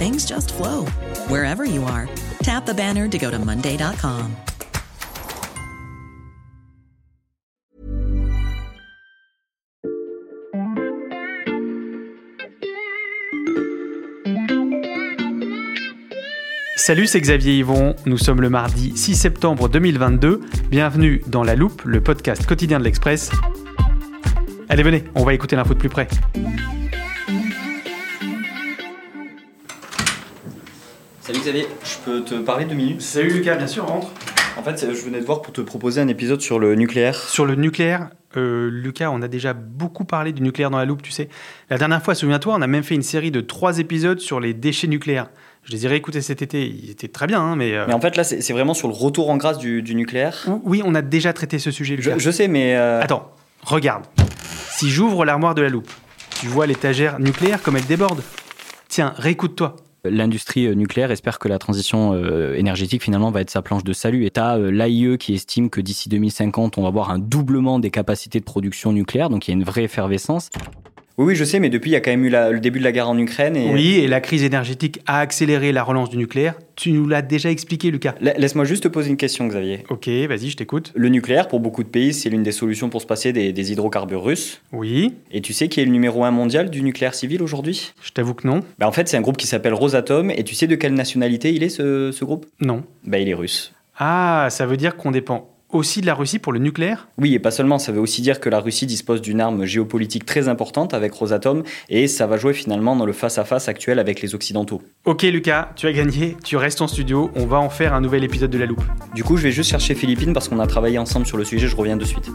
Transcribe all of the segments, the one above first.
things just flow wherever you are. Tap the banner to go to Monday.com. Salut, c'est Xavier Yvon. Nous sommes le mardi 6 septembre 2022. Bienvenue dans La Loupe, le podcast quotidien de l'Express. Allez, venez, on va écouter l'info de plus près. Xavier, je peux te parler deux minutes? Salut Lucas, bien sûr, rentre. En fait, je venais te voir pour te proposer un épisode sur le nucléaire. Sur le nucléaire, euh, Lucas, on a déjà beaucoup parlé du nucléaire dans la loupe, tu sais. La dernière fois, souviens-toi, on a même fait une série de trois épisodes sur les déchets nucléaires. Je les ai réécoutés cet été, ils étaient très bien, hein, mais... euh, Mais en fait, là, c'est vraiment sur le retour en grâce du, du nucléaire. Oui, on a déjà traité ce sujet, Je, Lucas. je sais, mais. euh, Attends, regarde. Si j'ouvre l'armoire de la loupe, tu vois l'étagère nucléaire comme elle déborde. Tiens, réécoute-toi. L'industrie euh, nucléaire espère que la transition euh, énergétique finalement va être sa planche de salut. Et tu as l'AIE qui estime que d'ici 2050, on va avoir un doublement des capacités de production nucléaire, donc il y a une vraie effervescence. Oui, oui, je sais, mais depuis, il y a quand même eu la- le début de la guerre en Ukraine. Et... Oui, et la crise énergétique a accéléré la relance du nucléaire. Tu nous l'as déjà expliqué, Lucas. La- Laisse-moi juste te poser une question, Xavier. Ok, vas-y, je t'écoute. Le nucléaire, pour beaucoup de pays, c'est l'une des solutions pour se passer des, des hydrocarbures russes. Oui, Et tu sais qui est le numéro un mondial du nucléaire civil aujourd'hui? Je t'avoue que non. bah, En fait, c'est un groupe qui s'appelle Rosatom. Et tu sais de quelle nationalité il est, ce, ce groupe? Non. Bah, il est russe. Ah, ça veut dire qu'on dépend aussi de la Russie pour le nucléaire? Oui, et pas seulement, ça veut aussi dire que la Russie dispose d'une arme géopolitique très importante avec Rosatom, et ça va jouer finalement dans le face-à-face actuel avec les Occidentaux. Ok, Lucas, tu as gagné, tu restes en studio, on va en faire un nouvel épisode de La Loupe. Du coup, je vais juste chercher Philippine parce qu'on a travaillé ensemble sur le sujet, je reviens de suite.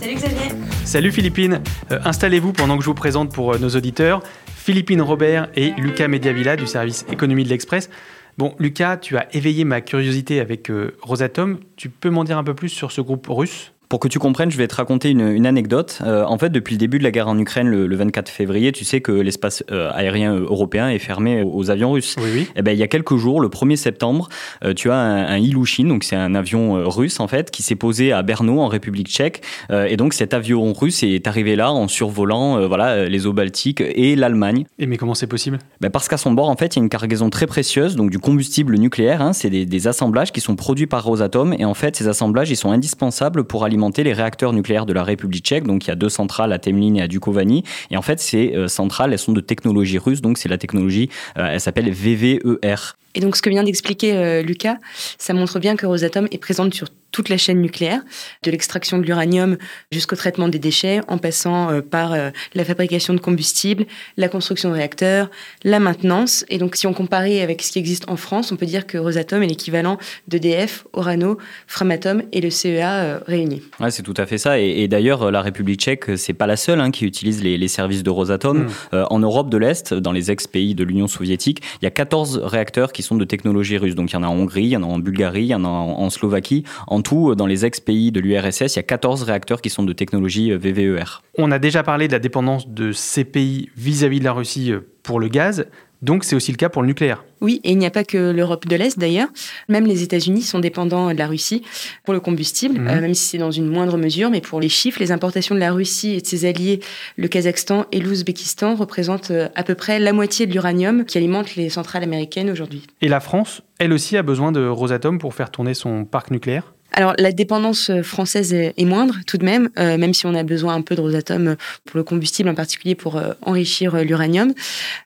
Salut Xavier Salut Philippine, Euh, installez-vous pendant que je vous présente pour euh, nos auditeurs Philippine Robert et Lucas Mediavilla du service économie de l'Express. Bon, Lucas, tu as éveillé ma curiosité avec euh, Rosatom. Tu peux m'en dire un peu plus sur ce groupe russe? Pour que tu comprennes, je vais te raconter une, une anecdote. Euh, en fait, depuis le début de la guerre en Ukraine, le, le 24 février, tu sais que l'espace euh, aérien européen est fermé aux, aux avions russes. Oui, oui. Eh ben, il y a quelques jours, le 1er septembre, euh, tu as un, un Ilyushin, donc c'est un avion euh, russe en fait, qui s'est posé à Brno en République tchèque. Euh, et donc cet avion russe est arrivé là en survolant euh, voilà, euh, les eaux baltiques et l'Allemagne. Et mais comment c'est possible? Ben, parce qu'à son bord, en fait, il y a une cargaison très précieuse, donc du combustible nucléaire. hein, c'est des, des assemblages qui sont produits par Rosatom. Et en fait, ces assemblages, ils sont indispensables pour alimenter les réacteurs nucléaires de la République tchèque. Donc, il y a deux centrales à Temlin et à Dukovany. Et en fait, ces euh, centrales, elles sont de technologie russe. Donc, c'est la technologie, euh, elle s'appelle VVER. Et donc, ce que vient d'expliquer euh, Lucas, ça montre bien que Rosatom est présente sur toute la chaîne nucléaire, de l'extraction de l'uranium jusqu'au traitement des déchets, en passant euh, par euh, la fabrication de combustible, la construction de réacteurs, la maintenance. Et donc, si on comparait avec ce qui existe en France, on peut dire que Rosatom est l'équivalent d'EDF, Orano, Framatome et le CEA euh, réunis. Ouais, c'est tout à fait ça. Et, et d'ailleurs, la République tchèque, c'est pas la seule hein, qui utilise les, les services de Rosatom. Mm. Euh, en Europe de l'Est, dans les ex-pays de l'Union soviétique, il y a 14 réacteurs qui sont de technologie russe. Donc il y en a en Hongrie, il y en a en Bulgarie, il y en a en, en Slovaquie. En tout, euh, dans les ex-pays de l'URSS, il y a 14 réacteurs qui sont de technologie euh, VVER. On a déjà parlé de la dépendance de ces pays vis-à-vis de la Russie euh, pour le gaz, donc c'est aussi le cas pour le nucléaire. Oui, et il n'y a pas que l'Europe de l'Est d'ailleurs. Même les États-Unis sont dépendants de la Russie pour le combustible, Mhm. euh, même si c'est dans une moindre mesure. Mais pour les chiffres, les importations de la Russie et de ses alliés, le Kazakhstan et l'Ouzbékistan, représentent à peu près la moitié de l'uranium qui alimente les centrales américaines aujourd'hui. Et la France, elle aussi, a besoin de Rosatom pour faire tourner son parc nucléaire? Alors la dépendance euh, française est, moindre tout de même, euh, même si on a besoin un peu de Rosatom pour le combustible, en particulier pour euh, enrichir l'uranium.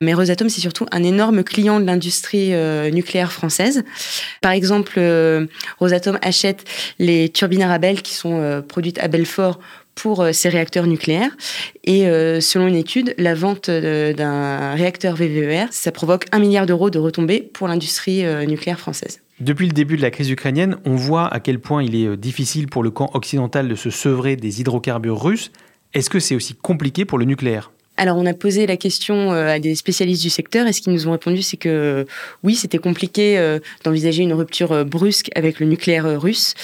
Mais Rosatom, c'est surtout un énorme client de l'industrie nucléaire française. Par exemple, Rosatom achète les turbines Arabelle qui sont produites à Belfort pour ces réacteurs nucléaires. Et selon une étude, la vente d'un réacteur VVER, ça provoque un milliard d'euros de retombées pour l'industrie nucléaire française. Depuis le début de la crise ukrainienne, on voit à quel point il est euh, difficile pour le camp occidental de se sevrer des hydrocarbures russes. Est-ce que c'est aussi compliqué pour le nucléaire? Alors, on a posé la question euh, à des spécialistes du secteur et ce qu'ils nous ont répondu, c'est que oui, c'était compliqué euh, d'envisager une rupture brusque avec le nucléaire russe.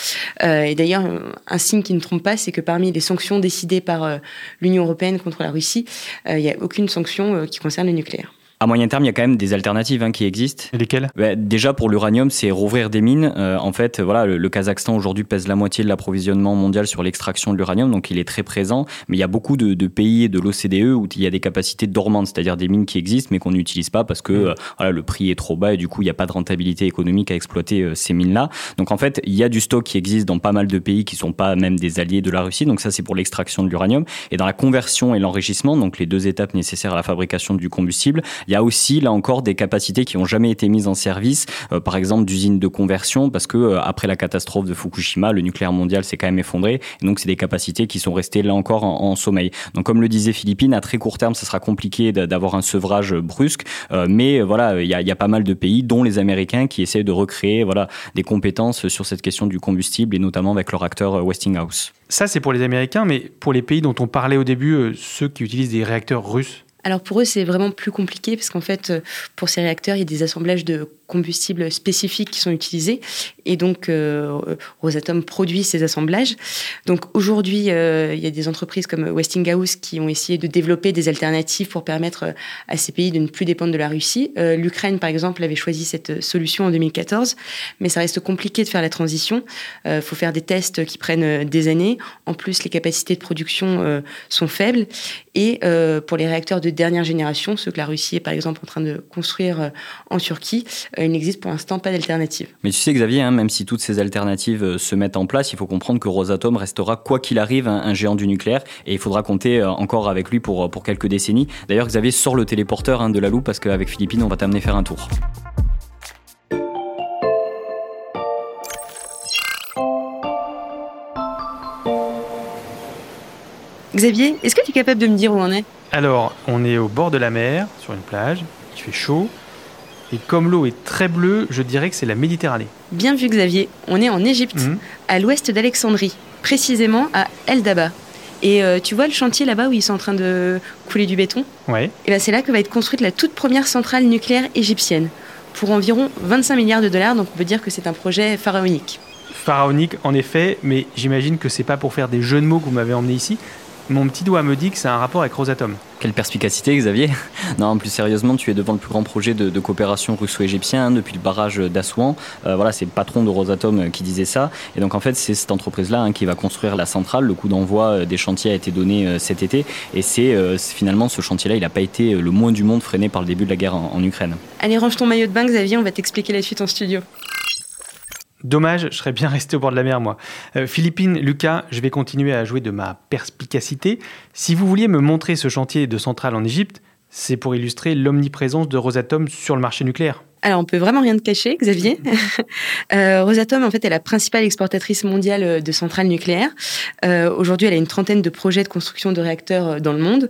Et d'ailleurs, un signe qui ne trompe pas, c'est que parmi les sanctions décidées par l'Union européenne contre la Russie, il n'y a aucune sanction qui concerne le nucléaire. À moyen terme, il y a quand même des alternatives hein, qui existent. Et lesquelles? Bah, Déjà pour l'uranium, c'est rouvrir des mines. Euh, en fait, voilà, le, Kazakhstan aujourd'hui pèse la moitié de l'approvisionnement mondial sur l'extraction de l'uranium, donc il est très présent. Mais il y a beaucoup de, de pays de l'OCDE où il y a des capacités dormantes, c'est-à-dire des mines qui existent mais qu'on n'utilise pas parce que mmh. euh, voilà, le prix est trop bas et du coup il n'y a pas de rentabilité économique à exploiter euh, ces mines-là. Donc en fait, il y a du stock qui existe dans pas mal de pays qui sont pas même des alliés de la Russie. Donc ça c'est pour l'extraction de l'uranium et dans la conversion et l'enrichissement, donc les deux étapes nécessaires à la fabrication du combustible, il y a aussi là encore des capacités qui ont jamais été mises en service, euh, par exemple d'usines de conversion, parce que euh, après la catastrophe de Fukushima, le nucléaire mondial s'est quand même effondré. Et donc, c'est des capacités qui sont restées là encore en, sommeil. Donc, comme le disait Philippine, à très court terme, ça sera compliqué d'avoir un sevrage brusque, euh, mais voilà, il y a, y a, pas mal de pays, dont les Américains, qui essaient de recréer voilà des compétences sur cette question du combustible et notamment avec leur acteur Westinghouse. Ça, c'est pour les Américains, mais pour les pays dont on parlait au début, ceux qui utilisent des réacteurs russes alors pour eux, c'est vraiment plus compliqué parce qu'en fait, pour ces réacteurs, il y a des assemblages de combustibles spécifiques qui sont utilisés. Et donc, euh, Rosatom produit ces assemblages. Donc, aujourd'hui, euh, il y a des entreprises comme Westinghouse qui ont essayé de développer des alternatives pour permettre euh, à ces pays de ne plus dépendre de la Russie. L'Ukraine, par exemple, avait choisi cette solution en 2014, mais ça reste compliqué de faire la transition. Il faut faire des tests qui prennent des années. En plus, les capacités de production sont faibles. Et pour les réacteurs de dernière génération, ceux que la Russie est, par exemple, en train de construire en Turquie, il n'existe pour l'instant pas d'alternative. Mais tu sais Xavier, hein, même si toutes ces alternatives euh, se mettent en place, il faut comprendre que Rosatom restera quoi qu'il arrive un, géant du nucléaire et il faudra compter euh, encore avec lui pour, pour quelques décennies. D'ailleurs Xavier sort le téléporteur hein, de la loupe parce qu'avec Philippine on va t'amener faire un tour. Xavier, est-ce que tu es capable de me dire où on est? Alors, on est au bord de la mer, sur une plage, il fait chaud, et comme l'eau est très bleue, je dirais que c'est la Méditerranée. Bien vu Xavier, on est en Égypte, mhm. à l'ouest d'Alexandrie, précisément à El Daba. Et euh, tu vois le chantier là-bas où ils sont en train de couler du béton? Ouais. Et ben c'est là que va être construite la toute première centrale nucléaire égyptienne, pour environ 25 milliards de dollars, donc on peut dire que c'est un projet pharaonique. Pharaonique en effet, mais j'imagine que c'est pas pour faire des jeux de mots que vous m'avez emmené ici, mon petit doigt me dit que c'est un rapport avec Rosatom. Quelle perspicacité, Xavier Non, plus sérieusement, tu es devant le plus grand projet de, coopération russo-égyptien hein, depuis le barrage d'Assouan. Euh, voilà, c'est le patron de Rosatom euh, qui disait ça. Et donc, en fait, c'est cette entreprise-là hein, qui va construire la centrale. Le coup d'envoi euh, des chantiers a été donné cet été. Et c'est finalement ce chantier-là, il n'a pas été le moins du monde freiné par le début de la guerre en, en Ukraine. Allez, range ton maillot de bain, Xavier, on va t'expliquer la suite en studio. Dommage, je serais bien resté au bord de la mer, moi. Euh, Philippine, Lucas, je vais continuer à jouer de ma perspicacité. Si vous vouliez me montrer ce chantier de centrale en Égypte, c'est pour illustrer l'omniprésence de Rosatom sur le marché nucléaire. Alors, on peut vraiment rien te cacher, Xavier. euh, Rosatom, en fait, est la principale exportatrice mondiale euh, de centrales nucléaires. Euh, Aujourd'hui, elle a une trentaine de projets de construction de réacteurs dans le monde,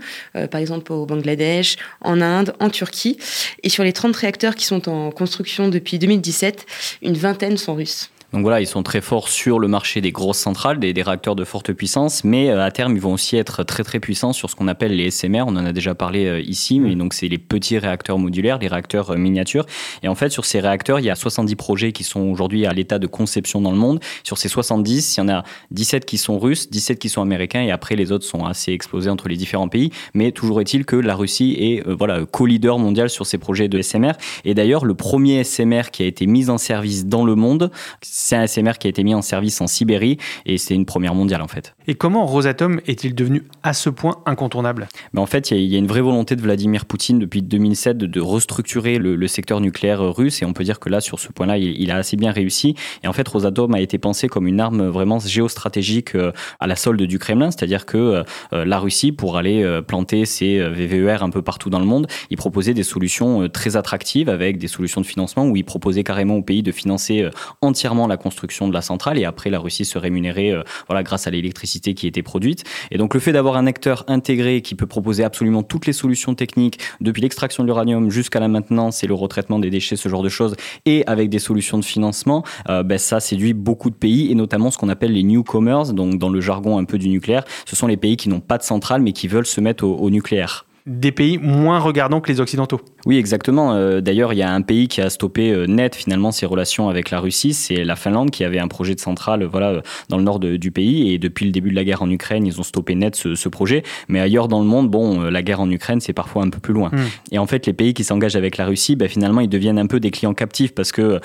par exemple au Bangladesh, en Inde, en Turquie. Et sur les 30 réacteurs qui sont en construction depuis 2017, une vingtaine sont russes. Donc voilà, ils sont très forts sur le marché des grosses centrales, des, réacteurs de forte puissance, mais euh, à terme, ils vont aussi être très très puissants sur ce qu'on appelle les SMR. On en a déjà parlé euh, ici, mais donc c'est les petits réacteurs modulaires, les réacteurs euh, miniatures. Et en fait, sur ces réacteurs, il y a 70 projets qui sont aujourd'hui à l'état de conception dans le monde. Sur ces 70, il y en a 17 qui sont russes, 17 qui sont américains, et après les autres sont assez explosés entre les différents pays. Mais toujours est-il que la Russie est voilà co-leader mondial sur ces projets de SMR. Et d'ailleurs, le premier SMR qui a été mis en service dans le monde, c'est un SMR qui a été mis en service en Sibérie et c'est une première mondiale en fait. Et comment Rosatom est-il devenu à ce point incontournable? Ben En fait, il y, a une vraie volonté de Vladimir Poutine depuis 2007 de, restructurer le, secteur nucléaire russe. Et on peut dire que là, sur ce point-là, il, a assez bien réussi. Et en fait, Rosatom a été pensé comme une arme vraiment géostratégique euh, à la solde du Kremlin, c'est-à-dire que euh, euh, la Russie, pour aller planter ses VVER un peu partout dans le monde, il proposait des solutions très attractives avec des solutions de financement où il proposait carrément au pays de financer entièrement la construction de la centrale. Et après la Russie se rémunérait voilà, grâce à l'électricité qui était produite. Et donc le fait d'avoir un acteur intégré qui peut proposer absolument toutes les solutions techniques, depuis l'extraction de l'uranium jusqu'à la maintenance et le retraitement des déchets, ce genre de choses, et avec des solutions de financement, euh, ben, ça séduit beaucoup de pays, et notamment ce qu'on appelle les newcomers, donc dans le jargon un peu du nucléaire, ce sont les pays qui n'ont pas de centrale mais qui veulent se mettre au nucléaire des pays moins regardants que les Occidentaux. Oui, exactement. Euh, d'ailleurs, il y a un pays qui a stoppé euh, net finalement ses relations avec la Russie, c'est la Finlande qui avait un projet de centrale voilà, euh, dans le nord du pays. Et depuis le début de la guerre en Ukraine, ils ont stoppé net ce, projet. Mais ailleurs dans le monde, bon, la guerre en Ukraine, c'est parfois un peu plus loin. Hmm. Et en fait, les pays qui s'engagent avec la Russie, ben, finalement, ils deviennent un peu des clients captifs parce que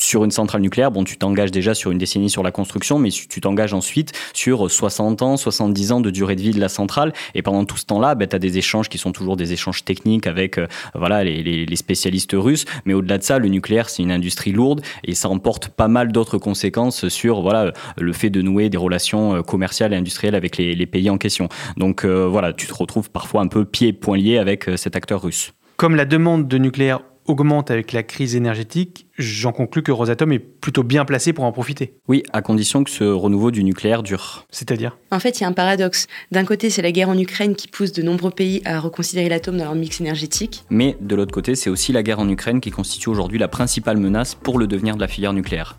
sur une centrale nucléaire, bon, tu t'engages déjà sur une décennie sur la construction, mais tu t'engages ensuite sur 60 ans, 70 ans de durée de vie de la centrale. Et pendant tout ce temps-là, ben, tu as des échanges qui sont toujours des échanges techniques avec euh, voilà, les, spécialistes russes. Mais au-delà de ça, le nucléaire, c'est une industrie lourde et ça emporte pas mal d'autres conséquences sur voilà, le fait de nouer des relations euh, commerciales et industrielles avec les, les pays en question. Donc euh, voilà, tu te retrouves parfois un peu pieds et poings liés avec cet acteur russe. Comme la demande de nucléaire augmente avec la crise énergétique, j'en conclus que Rosatom est plutôt bien placé pour en profiter. Oui, à condition que ce renouveau du nucléaire dure. C'est-à-dire? En fait, il y a un paradoxe. D'un côté, c'est la guerre en Ukraine qui pousse de nombreux pays à reconsidérer l'atome dans leur mix énergétique. Mais de l'autre côté, c'est aussi la guerre en Ukraine qui constitue aujourd'hui la principale menace pour le devenir de la filière nucléaire.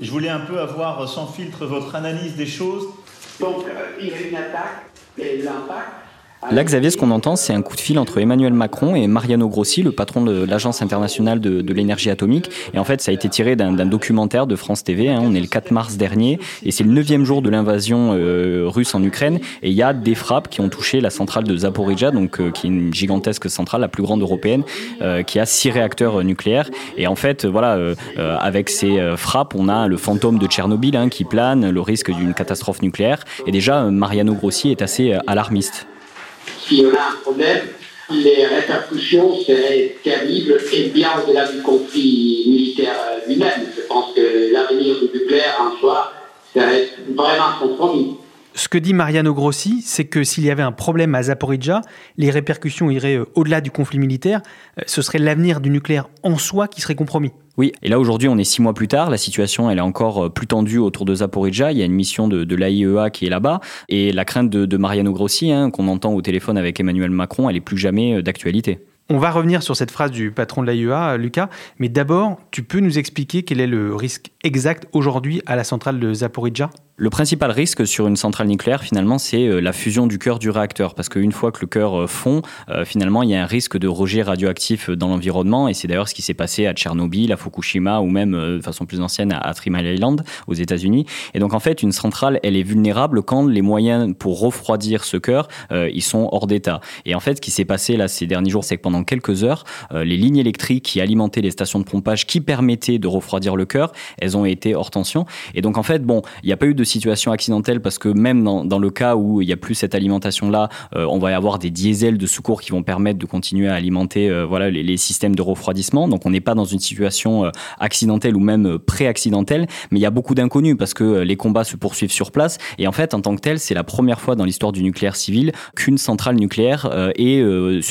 Je voulais un peu avoir sans filtre votre analyse des choses. Donc, euh, il y a une attaque et l'impact Là, Xavier, ce qu'on entend, c'est un coup de fil entre Emmanuel Macron et Mariano Grossi, le patron de l'Agence internationale de, l'énergie atomique. Et en fait, ça a été tiré d'un documentaire de France TV. Hein. On est le 4 mars dernier et c'est le neuvième jour de l'invasion euh, russe en Ukraine. Et il y a des frappes qui ont touché la centrale de Zaporizhia, donc euh, qui est une gigantesque centrale, la plus grande européenne, euh, qui a six réacteurs nucléaires. Et en fait, voilà, avec ces frappes, on a le fantôme de Tchernobyl hein, qui plane, le risque d'une catastrophe nucléaire. Et déjà, Mariano Grossi est assez alarmiste s'il y a un problème, les répercussions seraient terribles et bien au-delà du conflit militaire lui-même. Je pense que l'avenir du nucléaire en soi serait vraiment compromis. Ce que dit Mariano Grossi, c'est que s'il y avait un problème à Zaporizhia, les répercussions iraient euh, au-delà du conflit militaire. Euh, ce serait l'avenir du nucléaire en soi qui serait compromis. Oui, et là aujourd'hui on est six mois plus tard, la situation elle est encore euh, plus tendue autour de Zaporizhia, il y a une mission de, de l'AIEA qui est là-bas, et la crainte de, Mariano Grossi, hein, qu'on entend au téléphone avec Emmanuel Macron, elle est plus jamais d'actualité. On va revenir sur cette phrase du patron de l'AIEA, Lucas, mais d'abord, tu peux nous expliquer quel est le risque exact aujourd'hui à la centrale de Zaporizhia le principal risque sur une centrale nucléaire, finalement, c'est euh, la fusion du cœur du réacteur. Parce qu'une fois que le cœur euh, fond, euh, finalement, il y a un risque de rejet radioactif dans l'environnement. Et c'est d'ailleurs ce qui s'est passé à Tchernobyl, à Fukushima ou même, de façon plus ancienne, à Three Mile Island, aux États-Unis. Et donc, en fait, une centrale, elle est vulnérable quand les moyens pour refroidir ce cœur, ils sont hors d'état. Et en fait, ce qui s'est passé là ces derniers jours, c'est que pendant quelques heures, les lignes électriques qui alimentaient les stations de pompage qui permettaient de refroidir le cœur, elles ont été hors tension. Et donc, en fait, bon, il n'y a pas eu de situation accidentelle parce que même dans, le cas où il n'y a plus cette alimentation-là, euh, on va y avoir des diesels de secours qui vont permettre de continuer à alimenter euh, voilà, les, systèmes de refroidissement. Donc on n'est pas dans une situation euh, accidentelle ou même pré-accidentelle, mais il y a beaucoup d'inconnus parce que les combats se poursuivent sur place. Et en fait, en tant que tel, c'est la première fois dans l'histoire du nucléaire civil qu'une centrale nucléaire est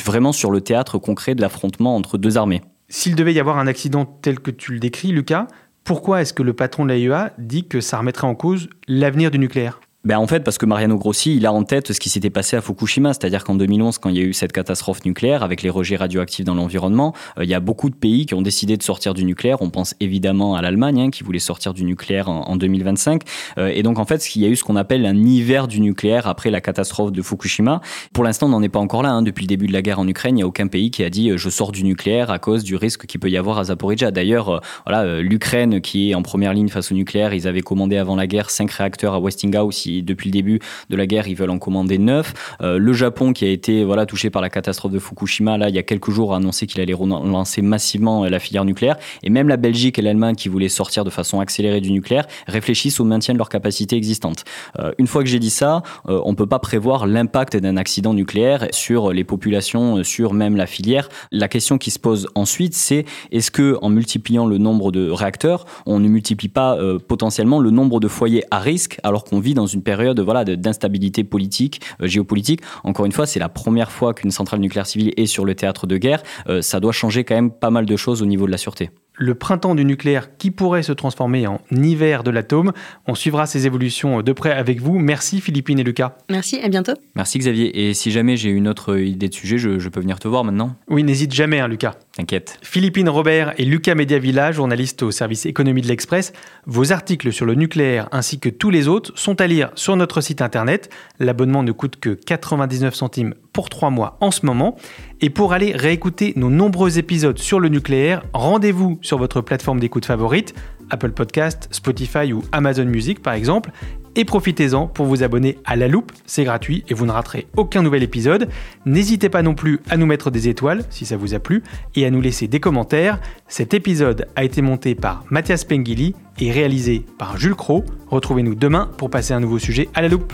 vraiment sur le théâtre concret de l'affrontement entre deux armées. S'il devait y avoir un accident tel que tu le décris, Lucas, pourquoi est-ce que le patron de l'AIEA dit que ça remettrait en cause l'avenir du nucléaire? Ben En fait, parce que Mariano Grossi, il a en tête ce qui s'était passé à Fukushima, c'est-à-dire qu'en 2011, quand il y a eu cette catastrophe nucléaire avec les rejets radioactifs dans l'environnement, euh, il y a beaucoup de pays qui ont décidé de sortir du nucléaire. On pense évidemment à l'Allemagne, hein, qui voulait sortir du nucléaire en, 2025. Euh, et donc, en fait, il y a eu ce qu'on appelle un hiver du nucléaire après la catastrophe de Fukushima. Pour l'instant, on n'en est pas encore là. Hein. Depuis le début de la guerre en Ukraine, il n'y a aucun pays qui a dit je sors du nucléaire à cause du risque qu'il peut y avoir à Zaporizhia. D'ailleurs, voilà, l'Ukraine qui est en première ligne face au nucléaire, ils avaient commandé avant la guerre cinq réacteurs à Westinghouse. Depuis le début de la guerre, ils veulent en commander neuf. Euh, le Japon, qui a été voilà touché par la catastrophe de Fukushima, là, il y a quelques jours, a annoncé qu'il allait relancer massivement euh, la filière nucléaire. Et même la Belgique et l'Allemagne, qui voulaient sortir de façon accélérée du nucléaire, réfléchissent au maintien de leur capacité existante. Euh, une fois que j'ai dit ça, on peut pas prévoir l'impact d'un accident nucléaire sur les populations, sur même la filière. La question qui se pose ensuite, c'est est-ce que en multipliant le nombre de réacteurs, on ne multiplie pas potentiellement le nombre de foyers à risque alors qu'on vit dans une période voilà d'instabilité politique, euh, géopolitique. Encore une fois, c'est la première fois qu'une centrale nucléaire civile est sur le théâtre de guerre. Euh, ça doit changer quand même pas mal de choses au niveau de la sûreté le printemps du nucléaire qui pourrait se transformer en hiver de l'atome. On suivra ces évolutions de près avec vous. Merci Philippine et Lucas. Merci, à bientôt. Merci Xavier. Et si jamais j'ai une autre idée de sujet, je, peux venir te voir maintenant Oui, n'hésite jamais, hein, Lucas. T'inquiète. Philippine Robert et Lucas Mediavilla, journalistes au service économie de l'Express. Vos articles sur le nucléaire ainsi que tous les autres sont à lire sur notre site internet. L'abonnement ne coûte que 99 centimes pour trois mois en ce moment. Et pour aller réécouter nos nombreux épisodes sur le nucléaire, rendez-vous sur votre plateforme d'écoute favorite, Apple Podcast, Spotify ou Amazon Music par exemple, et profitez-en pour vous abonner à La Loupe, c'est gratuit et vous ne raterez aucun nouvel épisode. N'hésitez pas non plus à nous mettre des étoiles si ça vous a plu et à nous laisser des commentaires. Cet épisode a été monté par Mathias Pengili et réalisé par Jules Cro. Retrouvez-nous demain pour passer un nouveau sujet à La Loupe.